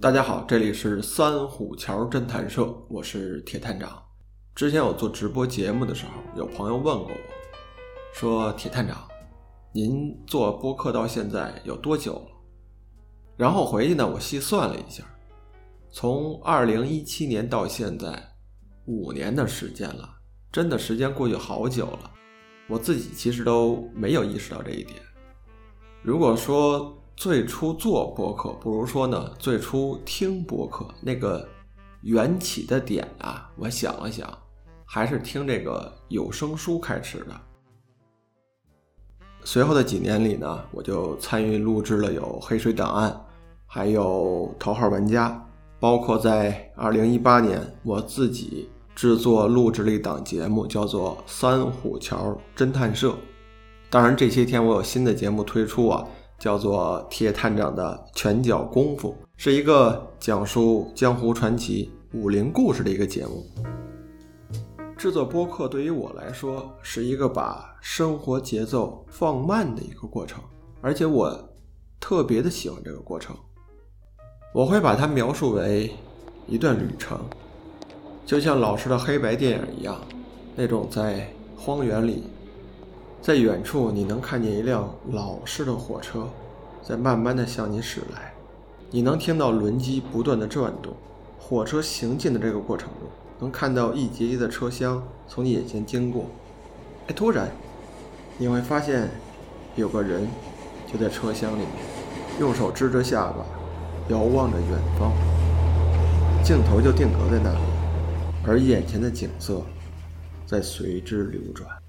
大家好，这里是三虎桥侦探社，我是铁探长。之前我做直播节目的时候，有朋友问过我，说铁探长，您做播客到现在有多久了？然后回去呢，我细算了一下，从二零一七年到现在，五年的时间了，真的时间过去好久了，我自己其实都没有意识到这一点。如果说，最初做播客，不如说呢，最初听播客那个缘起的点啊，我想了想，还是听这个有声书开始的。随后的几年里呢，我就参与录制了有《黑水档案》，还有《头号玩家》，包括在2018年，我自己制作录制了一档节目，叫做《三虎桥侦探社》。当然，这些天我有新的节目推出啊。叫做铁探长的拳脚功夫，是一个讲述江湖传奇、武林故事的一个节目。制作播客对于我来说是一个把生活节奏放慢的一个过程，而且我特别的喜欢这个过程。我会把它描述为一段旅程，就像老式的黑白电影一样，那种在荒原里。在远处，你能看见一辆老式的火车，在慢慢的向你驶来。你能听到轮机不断的转动。火车行进的这个过程中，能看到一节节的车厢从你眼前经过。哎，突然，你会发现，有个人就在车厢里面，用手支着下巴，遥望着远方。镜头就定格在那里，而眼前的景色在随之流转。